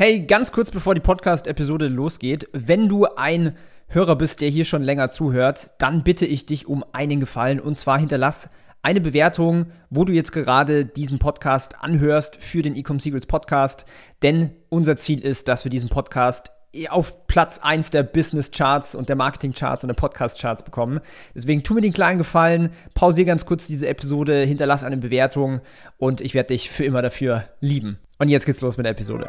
Hey, ganz kurz bevor die Podcast-Episode losgeht, wenn du ein Hörer bist, der hier schon länger zuhört, dann bitte ich dich um einen Gefallen und zwar hinterlass eine Bewertung, wo du jetzt gerade diesen Podcast anhörst für den Ecom Secrets Podcast, denn unser Ziel ist, dass wir diesen Podcast auf Platz 1 der Business Charts und der Marketing Charts und der Podcast Charts bekommen. Deswegen tu mir den kleinen Gefallen, pausier ganz kurz diese Episode, hinterlass eine Bewertung und ich werde dich für immer dafür lieben. Und jetzt geht's los mit der Episode.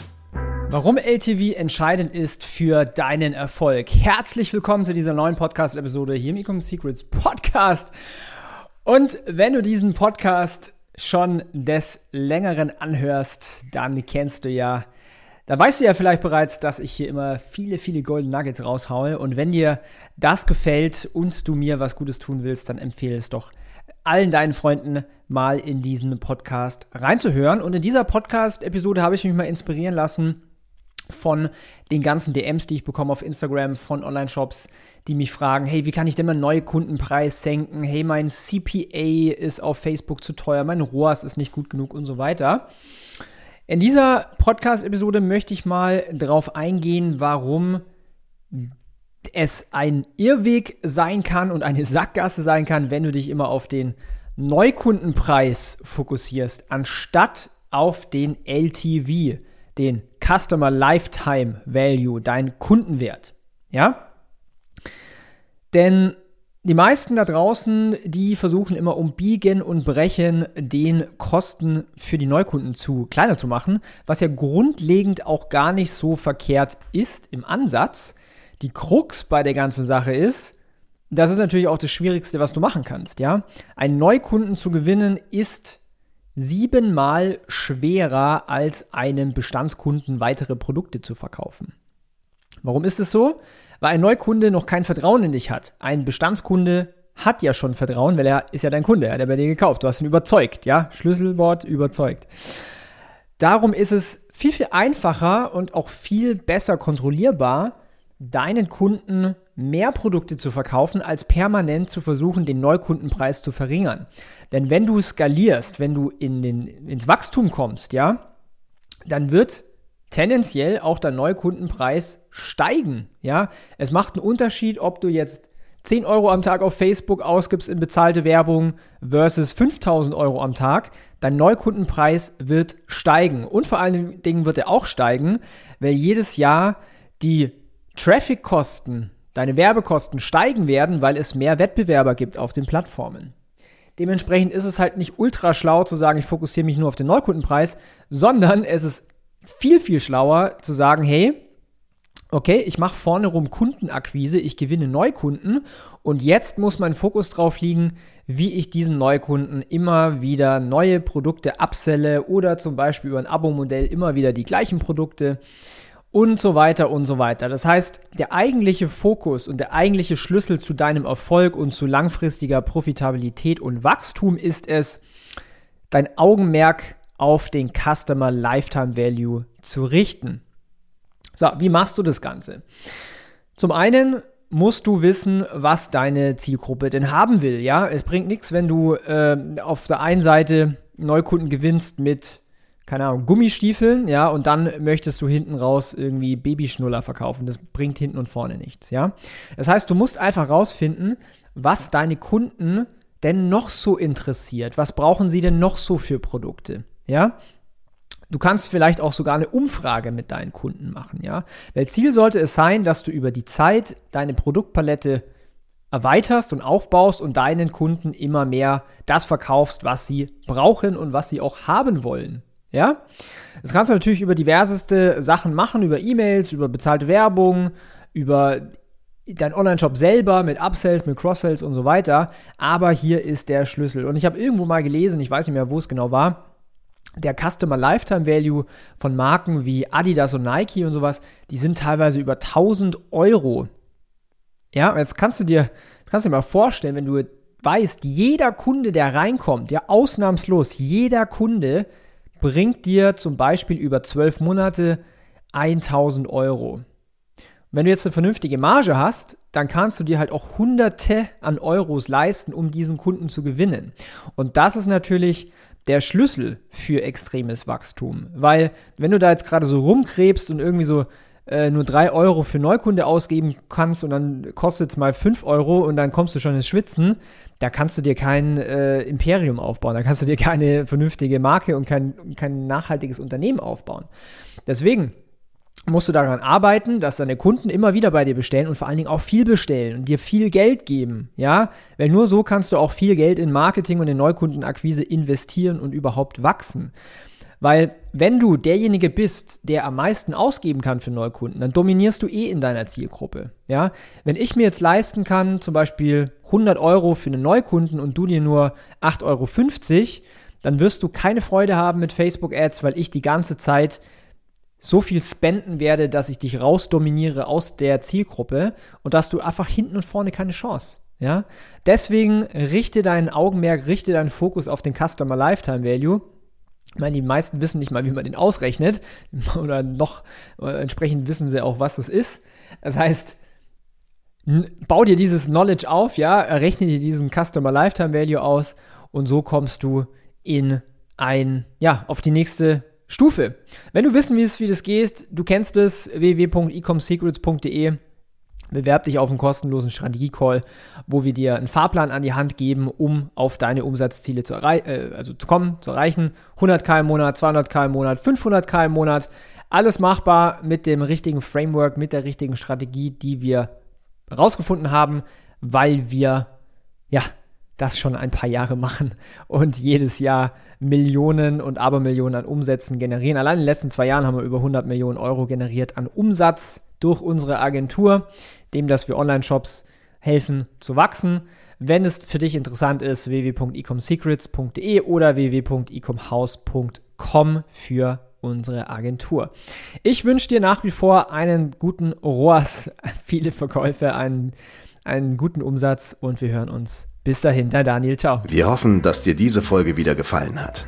Warum LTV entscheidend ist für deinen Erfolg. Herzlich willkommen zu dieser neuen Podcast-Episode hier im Ecom Secrets Podcast. Und wenn du diesen Podcast schon des Längeren anhörst, dann kennst du ja, dann weißt du ja vielleicht bereits, dass ich hier immer viele, viele Golden Nuggets raushaue. Und wenn dir das gefällt und du mir was Gutes tun willst, dann empfehle es doch allen deinen Freunden mal in diesen Podcast reinzuhören. Und in dieser Podcast-Episode habe ich mich mal inspirieren lassen von den ganzen DMs, die ich bekomme auf Instagram von Online-Shops, die mich fragen, hey, wie kann ich denn meinen Neukundenpreis senken? Hey, mein CPA ist auf Facebook zu teuer, mein ROAS ist nicht gut genug und so weiter. In dieser Podcast-Episode möchte ich mal darauf eingehen, warum es ein Irrweg sein kann und eine Sackgasse sein kann, wenn du dich immer auf den Neukundenpreis fokussierst, anstatt auf den LTV, den Customer Lifetime Value, dein Kundenwert. Ja? Denn die meisten da draußen, die versuchen immer um Biegen und Brechen den Kosten für die Neukunden zu kleiner zu machen, was ja grundlegend auch gar nicht so verkehrt ist im Ansatz. Die Krux bei der ganzen Sache ist, das ist natürlich auch das Schwierigste, was du machen kannst, ja? Einen Neukunden zu gewinnen ist siebenmal schwerer als einem Bestandskunden weitere Produkte zu verkaufen. Warum ist es so? Weil ein Neukunde noch kein Vertrauen in dich hat. Ein Bestandskunde hat ja schon Vertrauen, weil er ist ja dein Kunde, er hat ja bei dir gekauft. Du hast ihn überzeugt, ja? Schlüsselwort überzeugt. Darum ist es viel, viel einfacher und auch viel besser kontrollierbar, deinen Kunden mehr Produkte zu verkaufen, als permanent zu versuchen, den Neukundenpreis zu verringern. Denn wenn du skalierst, wenn du in den, ins Wachstum kommst, ja, dann wird tendenziell auch der Neukundenpreis steigen. Ja, es macht einen Unterschied, ob du jetzt 10 Euro am Tag auf Facebook ausgibst in bezahlte Werbung versus 5000 Euro am Tag. Dein Neukundenpreis wird steigen. Und vor allen Dingen wird er auch steigen, weil jedes Jahr die Traffic-Kosten deine Werbekosten steigen werden, weil es mehr Wettbewerber gibt auf den Plattformen. Dementsprechend ist es halt nicht ultra schlau zu sagen, ich fokussiere mich nur auf den Neukundenpreis, sondern es ist viel, viel schlauer zu sagen, hey, okay, ich mache vorne rum Kundenakquise, ich gewinne Neukunden und jetzt muss mein Fokus drauf liegen, wie ich diesen Neukunden immer wieder neue Produkte abselle oder zum Beispiel über ein Abo-Modell immer wieder die gleichen Produkte und so weiter und so weiter. Das heißt, der eigentliche Fokus und der eigentliche Schlüssel zu deinem Erfolg und zu langfristiger Profitabilität und Wachstum ist es, dein Augenmerk auf den Customer Lifetime Value zu richten. So, wie machst du das Ganze? Zum einen musst du wissen, was deine Zielgruppe denn haben will. Ja, es bringt nichts, wenn du äh, auf der einen Seite Neukunden gewinnst mit keine Ahnung, Gummistiefeln, ja, und dann möchtest du hinten raus irgendwie Babyschnuller verkaufen. Das bringt hinten und vorne nichts, ja. Das heißt, du musst einfach rausfinden, was deine Kunden denn noch so interessiert. Was brauchen sie denn noch so für Produkte, ja? Du kannst vielleicht auch sogar eine Umfrage mit deinen Kunden machen, ja. Weil Ziel sollte es sein, dass du über die Zeit deine Produktpalette erweiterst und aufbaust und deinen Kunden immer mehr das verkaufst, was sie brauchen und was sie auch haben wollen. Ja? Das kannst du natürlich über diverseste Sachen machen, über E-Mails, über bezahlte Werbung, über dein Online-Shop selber mit Upsells, mit Cross-Sells und so weiter. Aber hier ist der Schlüssel. Und ich habe irgendwo mal gelesen, ich weiß nicht mehr, wo es genau war, der Customer Lifetime Value von Marken wie Adidas und Nike und sowas, die sind teilweise über 1000 Euro Ja, jetzt kannst du dir, kannst du dir mal vorstellen, wenn du weißt, jeder Kunde, der reinkommt, ja ausnahmslos, jeder Kunde bringt dir zum Beispiel über zwölf Monate 1000 Euro. Wenn du jetzt eine vernünftige Marge hast, dann kannst du dir halt auch Hunderte an Euros leisten, um diesen Kunden zu gewinnen. Und das ist natürlich der Schlüssel für extremes Wachstum. Weil wenn du da jetzt gerade so rumkrebst und irgendwie so äh, nur 3 Euro für Neukunde ausgeben kannst und dann kostet es mal 5 Euro und dann kommst du schon ins Schwitzen, da kannst du dir kein äh, Imperium aufbauen, da kannst du dir keine vernünftige Marke und kein, kein nachhaltiges Unternehmen aufbauen. Deswegen musst du daran arbeiten, dass deine Kunden immer wieder bei dir bestellen und vor allen Dingen auch viel bestellen und dir viel Geld geben, ja? Weil nur so kannst du auch viel Geld in Marketing und in Neukundenakquise investieren und überhaupt wachsen. Weil wenn du derjenige bist, der am meisten ausgeben kann für Neukunden, dann dominierst du eh in deiner Zielgruppe. Ja? Wenn ich mir jetzt leisten kann, zum Beispiel 100 Euro für einen Neukunden und du dir nur 8,50 Euro, dann wirst du keine Freude haben mit Facebook Ads, weil ich die ganze Zeit so viel spenden werde, dass ich dich rausdominiere aus der Zielgruppe und dass du einfach hinten und vorne keine Chance. Ja? Deswegen richte deinen Augenmerk, richte deinen Fokus auf den Customer Lifetime Value. Ich meine, die meisten wissen nicht mal, wie man den ausrechnet. Oder noch äh, entsprechend wissen sie auch, was das ist. Das heißt, bau dir dieses Knowledge auf, ja, rechne dir diesen Customer Lifetime Value aus und so kommst du in ein, ja, auf die nächste Stufe. Wenn du wissen willst, wie das geht, du kennst es, www.ecomsecrets.de. Bewerb dich auf einen kostenlosen Strategie-Call, wo wir dir einen Fahrplan an die Hand geben, um auf deine Umsatzziele zu, äh, also zu kommen, zu erreichen. 100k im Monat, 200k im Monat, 500k im Monat. Alles machbar mit dem richtigen Framework, mit der richtigen Strategie, die wir rausgefunden haben, weil wir ja das schon ein paar Jahre machen und jedes Jahr Millionen und Abermillionen an Umsätzen generieren. Allein in den letzten zwei Jahren haben wir über 100 Millionen Euro generiert an Umsatz durch unsere Agentur, dem, dass wir Online-Shops helfen zu wachsen. Wenn es für dich interessant ist, www.ecomsecrets.de oder www.ecomhouse.com für unsere Agentur. Ich wünsche dir nach wie vor einen guten ROAS, viele Verkäufe, einen, einen guten Umsatz und wir hören uns bis dahin, dein Daniel, ciao. Wir hoffen, dass dir diese Folge wieder gefallen hat.